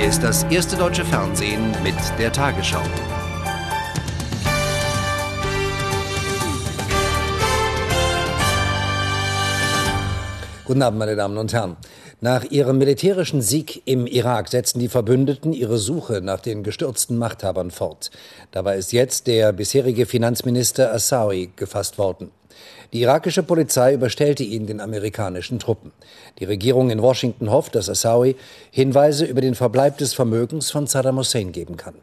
Hier ist das erste deutsche Fernsehen mit der Tagesschau. Guten Abend, meine Damen und Herren. Nach ihrem militärischen Sieg im Irak setzen die Verbündeten ihre Suche nach den gestürzten Machthabern fort. Dabei ist jetzt der bisherige Finanzminister Assawi gefasst worden. Die irakische Polizei überstellte ihn den amerikanischen Truppen. Die Regierung in Washington hofft, dass Assawi Hinweise über den Verbleib des Vermögens von Saddam Hussein geben kann.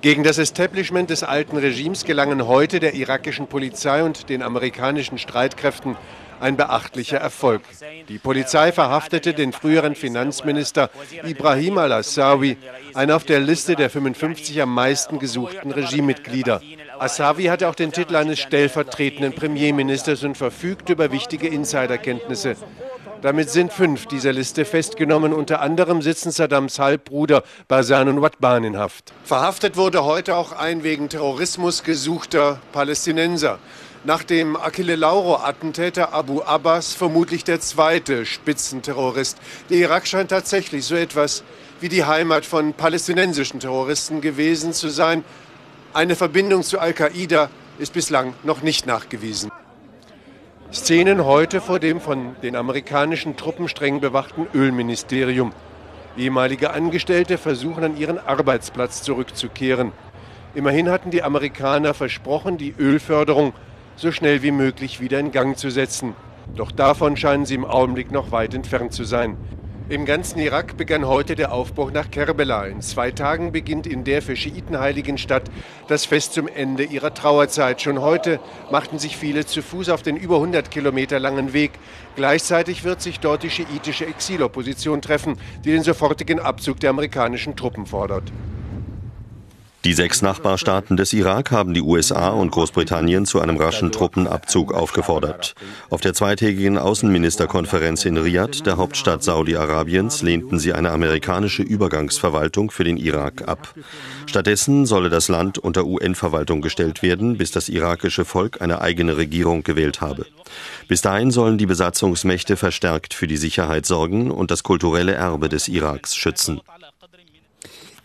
Gegen das Establishment des alten Regimes gelangen heute der irakischen Polizei und den amerikanischen Streitkräften ein beachtlicher Erfolg. Die Polizei verhaftete den früheren Finanzminister Ibrahim al-Assawi, einen auf der Liste der 55 am meisten gesuchten Regimemitglieder. Assawi hatte auch den Titel eines stellvertretenden Premierministers und verfügte über wichtige Insiderkenntnisse. Damit sind fünf dieser Liste festgenommen. Unter anderem sitzen Saddams Halbbruder Basan und Watban in Haft. Verhaftet wurde heute auch ein wegen Terrorismus gesuchter Palästinenser. Nach dem Achille Lauro-Attentäter Abu Abbas vermutlich der zweite Spitzenterrorist. Der Irak scheint tatsächlich so etwas wie die Heimat von palästinensischen Terroristen gewesen zu sein. Eine Verbindung zu Al-Qaida ist bislang noch nicht nachgewiesen. Szenen heute vor dem von den amerikanischen Truppen streng bewachten Ölministerium. Ehemalige Angestellte versuchen an ihren Arbeitsplatz zurückzukehren. Immerhin hatten die Amerikaner versprochen, die Ölförderung so schnell wie möglich wieder in Gang zu setzen. Doch davon scheinen sie im Augenblick noch weit entfernt zu sein. Im ganzen Irak begann heute der Aufbruch nach Kerbela. In zwei Tagen beginnt in der für Schiiten heiligen Stadt das Fest zum Ende ihrer Trauerzeit. Schon heute machten sich viele zu Fuß auf den über 100 Kilometer langen Weg. Gleichzeitig wird sich dort die schiitische Exilopposition treffen, die den sofortigen Abzug der amerikanischen Truppen fordert. Die sechs Nachbarstaaten des Irak haben die USA und Großbritannien zu einem raschen Truppenabzug aufgefordert. Auf der zweitägigen Außenministerkonferenz in Riyadh, der Hauptstadt Saudi-Arabiens, lehnten sie eine amerikanische Übergangsverwaltung für den Irak ab. Stattdessen solle das Land unter UN-Verwaltung gestellt werden, bis das irakische Volk eine eigene Regierung gewählt habe. Bis dahin sollen die Besatzungsmächte verstärkt für die Sicherheit sorgen und das kulturelle Erbe des Iraks schützen.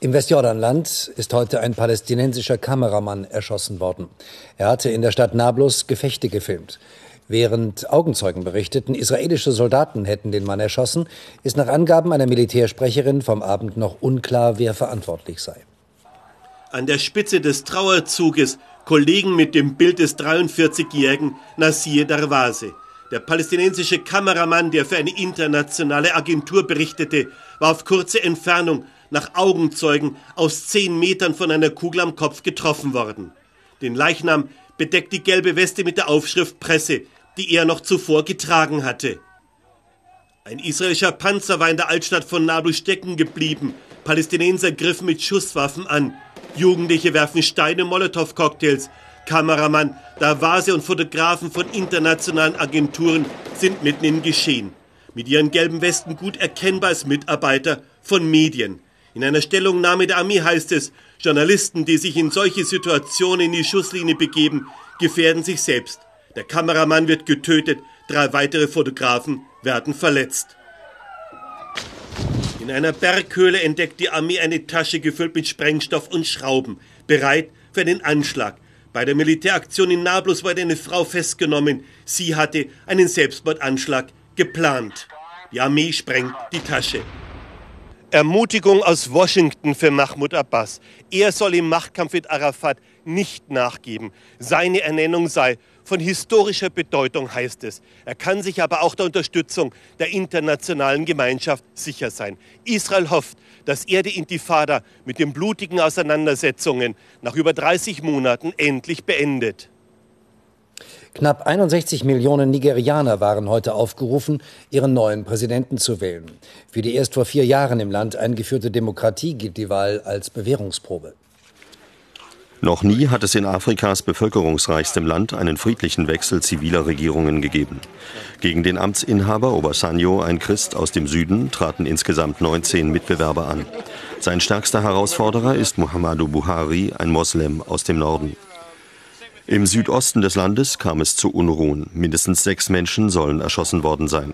Im Westjordanland ist heute ein palästinensischer Kameramann erschossen worden. Er hatte in der Stadt Nablus Gefechte gefilmt. Während Augenzeugen berichteten, israelische Soldaten hätten den Mann erschossen, ist nach Angaben einer Militärsprecherin vom Abend noch unklar, wer verantwortlich sei. An der Spitze des Trauerzuges Kollegen mit dem Bild des 43-jährigen Nasir Darwase. Der palästinensische Kameramann, der für eine internationale Agentur berichtete, war auf kurze Entfernung nach Augenzeugen aus zehn Metern von einer Kugel am Kopf getroffen worden. Den Leichnam bedeckt die gelbe Weste mit der Aufschrift Presse, die er noch zuvor getragen hatte. Ein israelischer Panzer war in der Altstadt von Nablus stecken geblieben. Palästinenser griffen mit Schusswaffen an. Jugendliche werfen Steine, Molotow-Cocktails. Kameramann, Davase und Fotografen von internationalen Agenturen sind mitten im Geschehen. Mit ihren gelben Westen gut erkennbar als Mitarbeiter von Medien. In einer Stellungnahme der Armee heißt es, Journalisten, die sich in solche Situationen in die Schusslinie begeben, gefährden sich selbst. Der Kameramann wird getötet, drei weitere Fotografen werden verletzt. In einer Berghöhle entdeckt die Armee eine Tasche gefüllt mit Sprengstoff und Schrauben, bereit für den Anschlag. Bei der Militäraktion in Nablus wurde eine Frau festgenommen. Sie hatte einen Selbstmordanschlag geplant. Die Armee sprengt die Tasche. Ermutigung aus Washington für Mahmoud Abbas. Er soll im Machtkampf mit Arafat nicht nachgeben. Seine Ernennung sei von historischer Bedeutung, heißt es. Er kann sich aber auch der Unterstützung der internationalen Gemeinschaft sicher sein. Israel hofft, dass er die Intifada mit den blutigen Auseinandersetzungen nach über 30 Monaten endlich beendet. Knapp 61 Millionen Nigerianer waren heute aufgerufen, ihren neuen Präsidenten zu wählen. Für die erst vor vier Jahren im Land eingeführte Demokratie gilt die Wahl als Bewährungsprobe. Noch nie hat es in Afrikas bevölkerungsreichstem Land einen friedlichen Wechsel ziviler Regierungen gegeben. Gegen den Amtsinhaber Obasanjo, ein Christ aus dem Süden, traten insgesamt 19 Mitbewerber an. Sein stärkster Herausforderer ist Muhammadu Buhari, ein Moslem aus dem Norden. Im Südosten des Landes kam es zu Unruhen. Mindestens sechs Menschen sollen erschossen worden sein.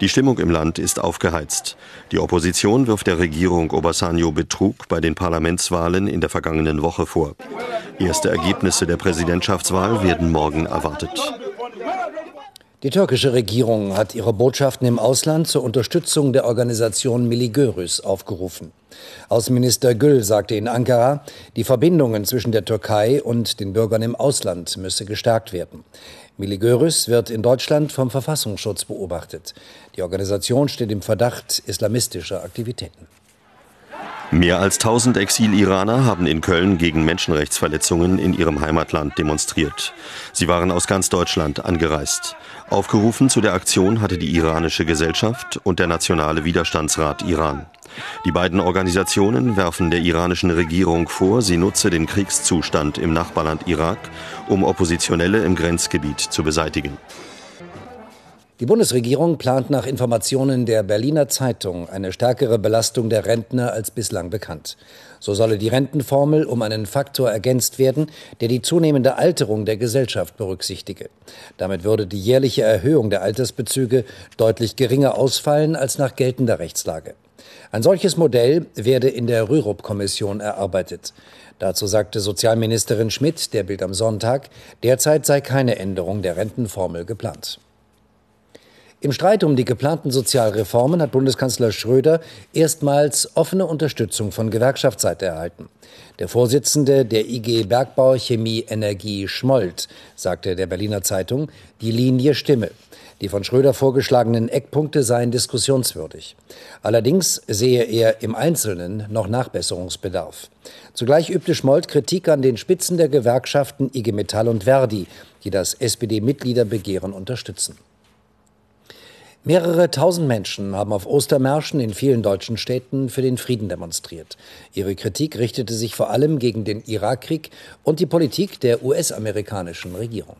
Die Stimmung im Land ist aufgeheizt. Die Opposition wirft der Regierung Obasanjo Betrug bei den Parlamentswahlen in der vergangenen Woche vor. Erste Ergebnisse der Präsidentschaftswahl werden morgen erwartet. Die türkische Regierung hat ihre Botschaften im Ausland zur Unterstützung der Organisation Miligörüs aufgerufen. Außenminister Gül sagte in Ankara, die Verbindungen zwischen der Türkei und den Bürgern im Ausland müsse gestärkt werden. Miligörüs wird in Deutschland vom Verfassungsschutz beobachtet. Die Organisation steht im Verdacht islamistischer Aktivitäten. Mehr als 1000 Exil-Iraner haben in Köln gegen Menschenrechtsverletzungen in ihrem Heimatland demonstriert. Sie waren aus ganz Deutschland angereist. Aufgerufen zu der Aktion hatte die iranische Gesellschaft und der Nationale Widerstandsrat Iran. Die beiden Organisationen werfen der iranischen Regierung vor, sie nutze den Kriegszustand im Nachbarland Irak, um Oppositionelle im Grenzgebiet zu beseitigen. Die Bundesregierung plant nach Informationen der Berliner Zeitung eine stärkere Belastung der Rentner als bislang bekannt. So solle die Rentenformel um einen Faktor ergänzt werden, der die zunehmende Alterung der Gesellschaft berücksichtige. Damit würde die jährliche Erhöhung der Altersbezüge deutlich geringer ausfallen als nach geltender Rechtslage. Ein solches Modell werde in der Rürup-Kommission erarbeitet. Dazu sagte Sozialministerin Schmidt der Bild am Sonntag, derzeit sei keine Änderung der Rentenformel geplant. Im Streit um die geplanten Sozialreformen hat Bundeskanzler Schröder erstmals offene Unterstützung von Gewerkschaftsseite erhalten. Der Vorsitzende der IG Bergbau Chemie Energie Schmold sagte der Berliner Zeitung, die Linie stimme. Die von Schröder vorgeschlagenen Eckpunkte seien diskussionswürdig. Allerdings sehe er im Einzelnen noch Nachbesserungsbedarf. Zugleich übte Schmold Kritik an den Spitzen der Gewerkschaften IG Metall und Verdi, die das SPD-Mitgliederbegehren unterstützen. Mehrere tausend Menschen haben auf Ostermärschen in vielen deutschen Städten für den Frieden demonstriert. Ihre Kritik richtete sich vor allem gegen den Irakkrieg und die Politik der US-amerikanischen Regierung.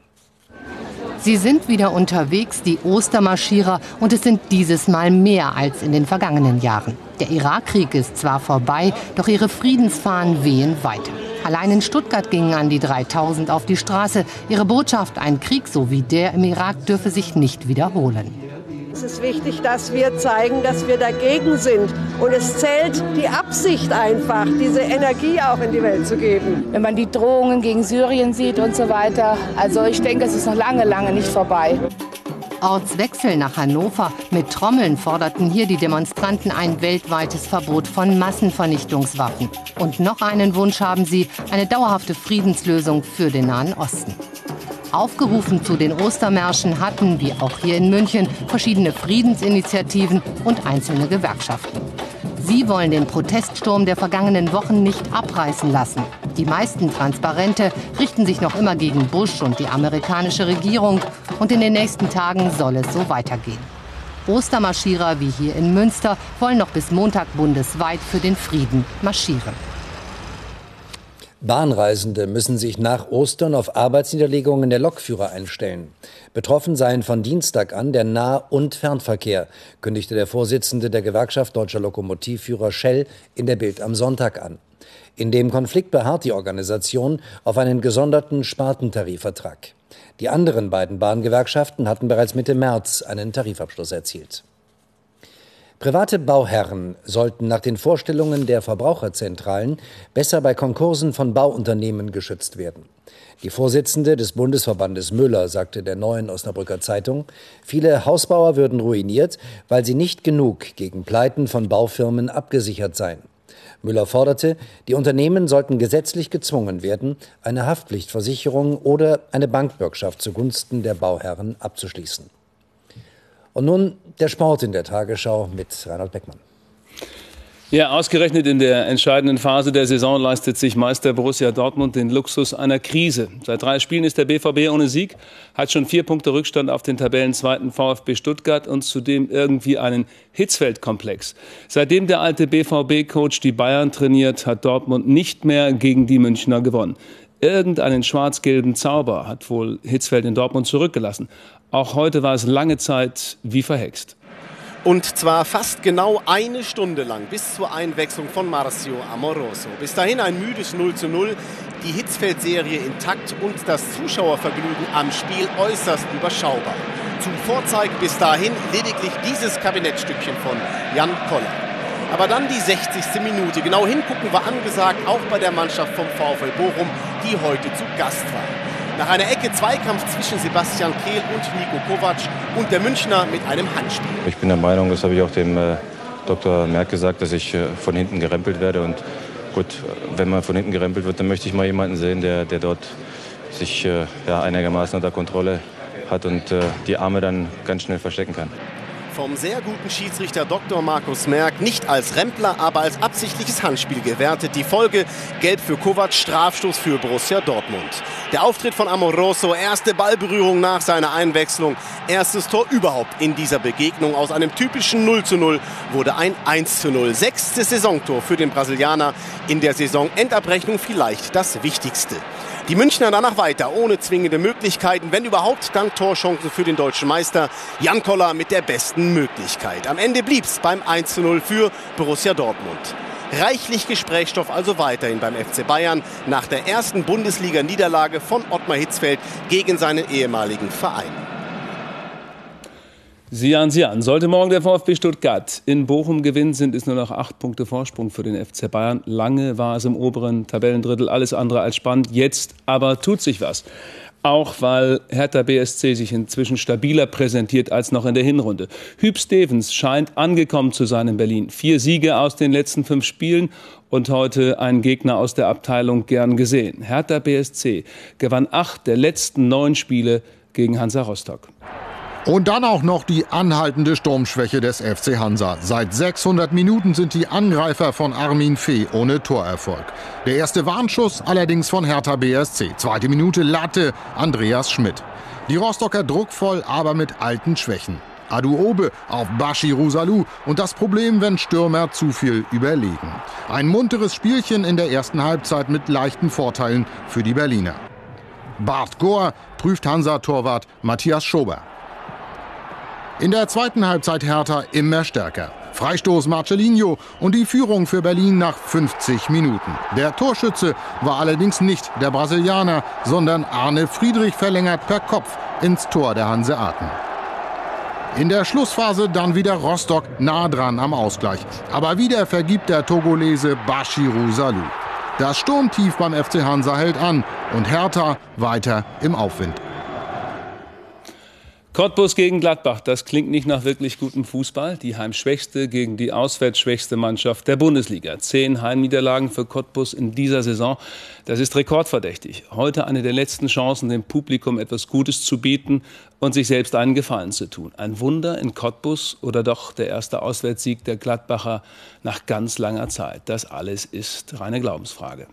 Sie sind wieder unterwegs, die Ostermarschierer, und es sind dieses Mal mehr als in den vergangenen Jahren. Der Irakkrieg ist zwar vorbei, doch ihre Friedensfahnen wehen weiter. Allein in Stuttgart gingen an die 3000 auf die Straße. Ihre Botschaft, ein Krieg so wie der im Irak dürfe sich nicht wiederholen. Es ist wichtig, dass wir zeigen, dass wir dagegen sind. Und es zählt die Absicht einfach, diese Energie auch in die Welt zu geben. Wenn man die Drohungen gegen Syrien sieht und so weiter. Also ich denke, es ist noch lange, lange nicht vorbei. Ortswechsel nach Hannover. Mit Trommeln forderten hier die Demonstranten ein weltweites Verbot von Massenvernichtungswaffen. Und noch einen Wunsch haben sie, eine dauerhafte Friedenslösung für den Nahen Osten. Aufgerufen zu den Ostermärschen hatten, wie auch hier in München, verschiedene Friedensinitiativen und einzelne Gewerkschaften. Sie wollen den Proteststurm der vergangenen Wochen nicht abreißen lassen. Die meisten Transparente richten sich noch immer gegen Bush und die amerikanische Regierung. Und in den nächsten Tagen soll es so weitergehen. Ostermarschierer wie hier in Münster wollen noch bis Montag bundesweit für den Frieden marschieren. Bahnreisende müssen sich nach Ostern auf Arbeitsniederlegungen der Lokführer einstellen. Betroffen seien von Dienstag an der Nah- und Fernverkehr, kündigte der Vorsitzende der Gewerkschaft Deutscher Lokomotivführer Shell in der Bild am Sonntag an. In dem Konflikt beharrt die Organisation auf einen gesonderten Spartentarifvertrag. Die anderen beiden Bahngewerkschaften hatten bereits Mitte März einen Tarifabschluss erzielt. Private Bauherren sollten nach den Vorstellungen der Verbraucherzentralen besser bei Konkursen von Bauunternehmen geschützt werden. Die Vorsitzende des Bundesverbandes Müller sagte der neuen Osnabrücker Zeitung, viele Hausbauer würden ruiniert, weil sie nicht genug gegen Pleiten von Baufirmen abgesichert seien. Müller forderte, die Unternehmen sollten gesetzlich gezwungen werden, eine Haftpflichtversicherung oder eine Bankbürgschaft zugunsten der Bauherren abzuschließen. Und nun der Sport in der Tagesschau mit Reinhold Beckmann. Ja, ausgerechnet in der entscheidenden Phase der Saison leistet sich Meister Borussia Dortmund den Luxus einer Krise. Seit drei Spielen ist der BVB ohne Sieg, hat schon vier Punkte Rückstand auf den Tabellenzweiten VfB Stuttgart und zudem irgendwie einen Hitzfeldkomplex. Seitdem der alte BVB-Coach die Bayern trainiert, hat Dortmund nicht mehr gegen die Münchner gewonnen. Irgendeinen schwarz-gelben Zauber hat wohl Hitzfeld in Dortmund zurückgelassen. Auch heute war es lange Zeit wie verhext. Und zwar fast genau eine Stunde lang bis zur Einwechslung von Marcio Amoroso. Bis dahin ein müdes 0 zu 0, die Hitzfeld-Serie intakt und das Zuschauervergnügen am Spiel äußerst überschaubar. Zum Vorzeigen bis dahin lediglich dieses Kabinettstückchen von Jan Koller. Aber dann die 60. Minute. Genau hingucken war angesagt, auch bei der Mannschaft vom VfL Bochum, die heute zu Gast war. Nach einer Ecke Zweikampf zwischen Sebastian Kehl und Nico Kovac und der Münchner mit einem Handspiel. Ich bin der Meinung, das habe ich auch dem äh, Dr. Merck gesagt, dass ich äh, von hinten gerempelt werde. Und gut, wenn man von hinten gerempelt wird, dann möchte ich mal jemanden sehen, der, der dort sich äh, ja, einigermaßen unter Kontrolle hat und die Arme dann ganz schnell verstecken kann vom sehr guten Schiedsrichter Dr. Markus Merck nicht als Rempler, aber als absichtliches Handspiel gewertet. Die Folge gelb für Kovac, Strafstoß für Borussia Dortmund. Der Auftritt von Amoroso, erste Ballberührung nach seiner Einwechslung, erstes Tor überhaupt in dieser Begegnung. Aus einem typischen 0 zu 0 wurde ein 1 zu 0. Sechstes Saisontor für den Brasilianer in der Saison. Endabrechnung vielleicht das Wichtigste. Die Münchner danach weiter, ohne zwingende Möglichkeiten, wenn überhaupt dank Torchancen für den deutschen Meister. Jan Koller mit der besten Möglichkeit. Am Ende blieb es beim 1 0 für Borussia Dortmund. Reichlich Gesprächsstoff also weiterhin beim FC Bayern nach der ersten Bundesliga-Niederlage von Ottmar Hitzfeld gegen seinen ehemaligen Verein. Sieh an, sieh an. Sollte morgen der VfB Stuttgart in Bochum gewinnen, sind es nur noch acht Punkte Vorsprung für den FC Bayern. Lange war es im oberen Tabellendrittel alles andere als spannend. Jetzt aber tut sich was. Auch weil Hertha BSC sich inzwischen stabiler präsentiert als noch in der Hinrunde. Hüb Stevens scheint angekommen zu sein in Berlin. Vier Siege aus den letzten fünf Spielen und heute ein Gegner aus der Abteilung gern gesehen. Hertha BSC gewann acht der letzten neun Spiele gegen Hansa Rostock. Und dann auch noch die anhaltende Sturmschwäche des FC Hansa. Seit 600 Minuten sind die Angreifer von Armin Fee ohne Torerfolg. Der erste Warnschuss allerdings von Hertha BSC. Zweite Minute Latte Andreas Schmidt. Die Rostocker druckvoll, aber mit alten Schwächen. Adu Obe auf Bashiru Salou und das Problem, wenn Stürmer zu viel überlegen. Ein munteres Spielchen in der ersten Halbzeit mit leichten Vorteilen für die Berliner. Bart Gohr prüft Hansa-Torwart Matthias Schober. In der zweiten Halbzeit Hertha immer stärker. Freistoß Marcelinho und die Führung für Berlin nach 50 Minuten. Der Torschütze war allerdings nicht der Brasilianer, sondern Arne Friedrich verlängert per Kopf ins Tor der Hanseaten. In der Schlussphase dann wieder Rostock nah dran am Ausgleich. Aber wieder vergibt der Togolese Bashiru Salou. Das Sturmtief beim FC Hansa hält an und Hertha weiter im Aufwind. Cottbus gegen Gladbach, das klingt nicht nach wirklich gutem Fußball. Die heimschwächste gegen die auswärtsschwächste Mannschaft der Bundesliga. Zehn Heimniederlagen für Cottbus in dieser Saison. Das ist rekordverdächtig. Heute eine der letzten Chancen, dem Publikum etwas Gutes zu bieten und sich selbst einen Gefallen zu tun. Ein Wunder in Cottbus oder doch der erste Auswärtssieg der Gladbacher nach ganz langer Zeit. Das alles ist reine Glaubensfrage.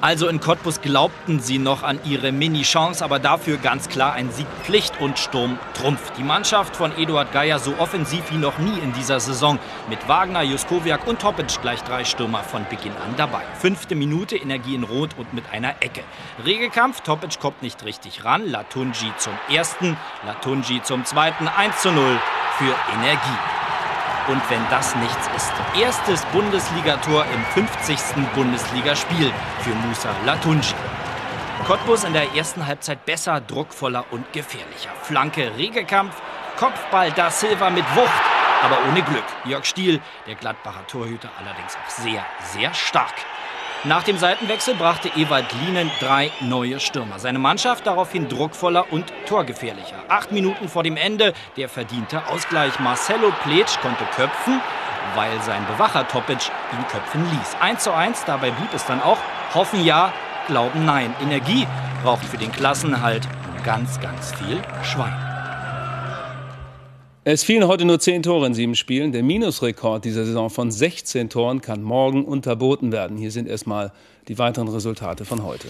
Also in Cottbus glaubten sie noch an ihre Mini-Chance, aber dafür ganz klar ein Sieg Pflicht und Sturm Trumpf. Die Mannschaft von Eduard Geier so offensiv wie noch nie in dieser Saison. Mit Wagner, Juskowiak und Topic gleich drei Stürmer von Beginn an dabei. Fünfte Minute, Energie in Rot und mit einer Ecke. Regekampf, Topic kommt nicht richtig ran. Latunji zum ersten, Latunji zum zweiten. 1 zu 0 für Energie. Und wenn das nichts ist, erstes Bundesligator im 50. Bundesligaspiel für Musa Latunji. Cottbus in der ersten Halbzeit besser, druckvoller und gefährlicher. Flanke, Regekampf, Kopfball da Silva mit Wucht, aber ohne Glück. Jörg Stiel, der Gladbacher Torhüter, allerdings auch sehr, sehr stark. Nach dem Seitenwechsel brachte Ewald Lienen drei neue Stürmer. Seine Mannschaft daraufhin druckvoller und torgefährlicher. Acht Minuten vor dem Ende der verdiente Ausgleich. Marcelo Pletsch konnte köpfen, weil sein Bewacher Topic ihn köpfen ließ. 1 zu 1, dabei blieb es dann auch. Hoffen ja, glauben nein. Energie braucht für den Klassenhalt ganz, ganz viel Schwein. Es fielen heute nur zehn Tore in sieben Spielen. Der Minusrekord dieser Saison von 16 Toren kann morgen unterboten werden. Hier sind erstmal die weiteren Resultate von heute.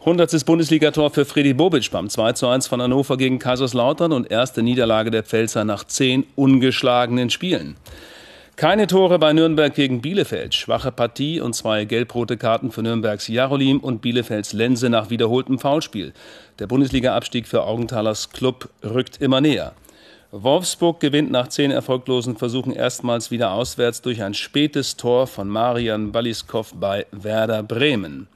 100. Bundesligator für Freddy Bobic beim 2 zu 1 von Hannover gegen Kaiserslautern und erste Niederlage der Pfälzer nach zehn ungeschlagenen Spielen. Keine Tore bei Nürnberg gegen Bielefeld. Schwache Partie und zwei gelb-rote Karten für Nürnbergs Jarolim und Bielefelds Lense nach wiederholtem Foulspiel. Der Bundesliga-Abstieg für Augenthalers Club rückt immer näher. Wolfsburg gewinnt nach zehn erfolglosen Versuchen erstmals wieder auswärts durch ein spätes Tor von Marian Baliskov bei Werder Bremen.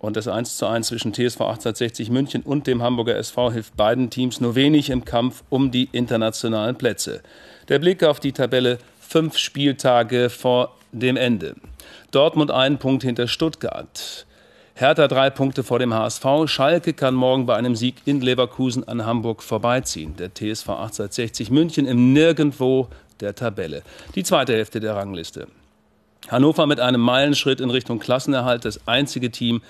Und das 1 zu 1 zwischen TSV 1860 München und dem Hamburger SV hilft beiden Teams nur wenig im Kampf um die internationalen Plätze. Der Blick auf die Tabelle fünf Spieltage vor dem Ende. Dortmund einen Punkt hinter Stuttgart. Hertha drei Punkte vor dem HSV. Schalke kann morgen bei einem Sieg in Leverkusen an Hamburg vorbeiziehen. Der TSV 1860 München im Nirgendwo der Tabelle. Die zweite Hälfte der Rangliste. Hannover mit einem Meilenschritt in Richtung Klassenerhalt, das einzige Team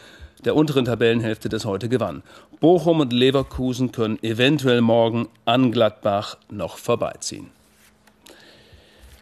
der unteren Tabellenhälfte, das heute gewann. Bochum und Leverkusen können eventuell morgen an Gladbach noch vorbeiziehen.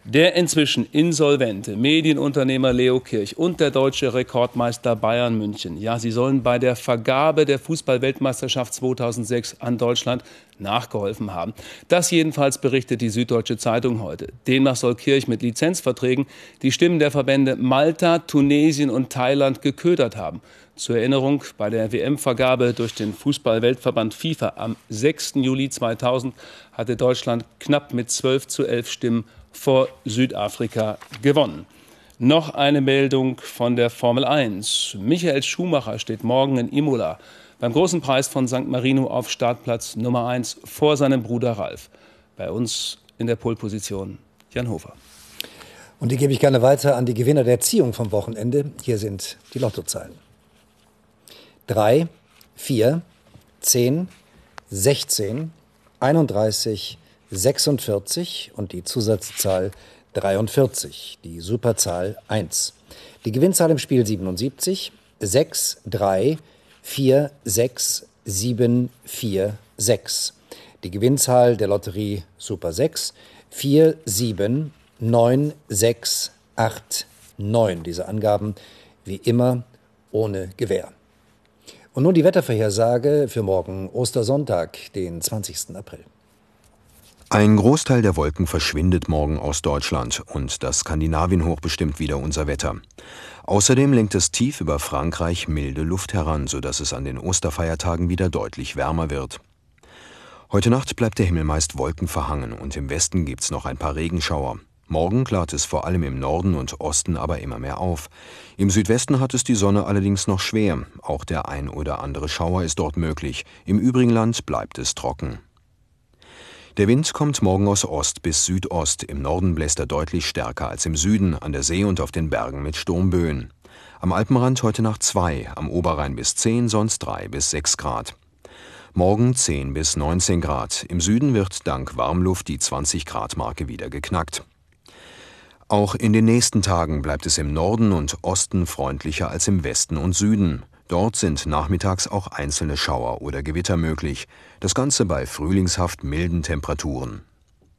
Der inzwischen insolvente Medienunternehmer Leo Kirch und der deutsche Rekordmeister Bayern München, ja, sie sollen bei der Vergabe der Fußballweltmeisterschaft 2006 an Deutschland nachgeholfen haben. Das jedenfalls berichtet die Süddeutsche Zeitung heute. Demnach soll Kirch mit Lizenzverträgen die Stimmen der Verbände Malta, Tunesien und Thailand geködert haben. Zur Erinnerung, bei der WM-Vergabe durch den Fußballweltverband FIFA am 6. Juli 2000 hatte Deutschland knapp mit 12 zu 11 Stimmen vor Südafrika gewonnen. Noch eine Meldung von der Formel 1. Michael Schumacher steht morgen in Imola beim großen Preis von St. Marino auf Startplatz Nummer 1 vor seinem Bruder Ralf. Bei uns in der Polposition Jan Hofer. Und die gebe ich gerne weiter an die Gewinner der Ziehung vom Wochenende. Hier sind die Lottozahlen. 3, 4, 10, 16, 31, 46 und die Zusatzzahl 43, die Superzahl 1. Die Gewinnzahl im Spiel 77, 6, 3, 4, 6, 7, 4, 6. Die Gewinnzahl der Lotterie Super 6, 4, 7, 9, 6, 8, 9. Diese Angaben wie immer ohne Gewähr. Und nun die Wettervorhersage für morgen Ostersonntag, den 20. April. Ein Großteil der Wolken verschwindet morgen aus Deutschland und das Skandinavienhoch bestimmt wieder unser Wetter. Außerdem lenkt es tief über Frankreich milde Luft heran, sodass es an den Osterfeiertagen wieder deutlich wärmer wird. Heute Nacht bleibt der Himmel meist wolkenverhangen und im Westen gibt's noch ein paar Regenschauer. Morgen klart es vor allem im Norden und Osten aber immer mehr auf. Im Südwesten hat es die Sonne allerdings noch schwer. Auch der ein oder andere Schauer ist dort möglich. Im übrigen Land bleibt es trocken. Der Wind kommt morgen aus Ost bis Südost. Im Norden bläst er deutlich stärker als im Süden, an der See und auf den Bergen mit Sturmböen. Am Alpenrand heute Nacht 2, am Oberrhein bis 10, sonst 3 bis 6 Grad. Morgen 10 bis 19 Grad. Im Süden wird dank Warmluft die 20 Grad Marke wieder geknackt. Auch in den nächsten Tagen bleibt es im Norden und Osten freundlicher als im Westen und Süden. Dort sind nachmittags auch einzelne Schauer oder Gewitter möglich, das Ganze bei frühlingshaft milden Temperaturen.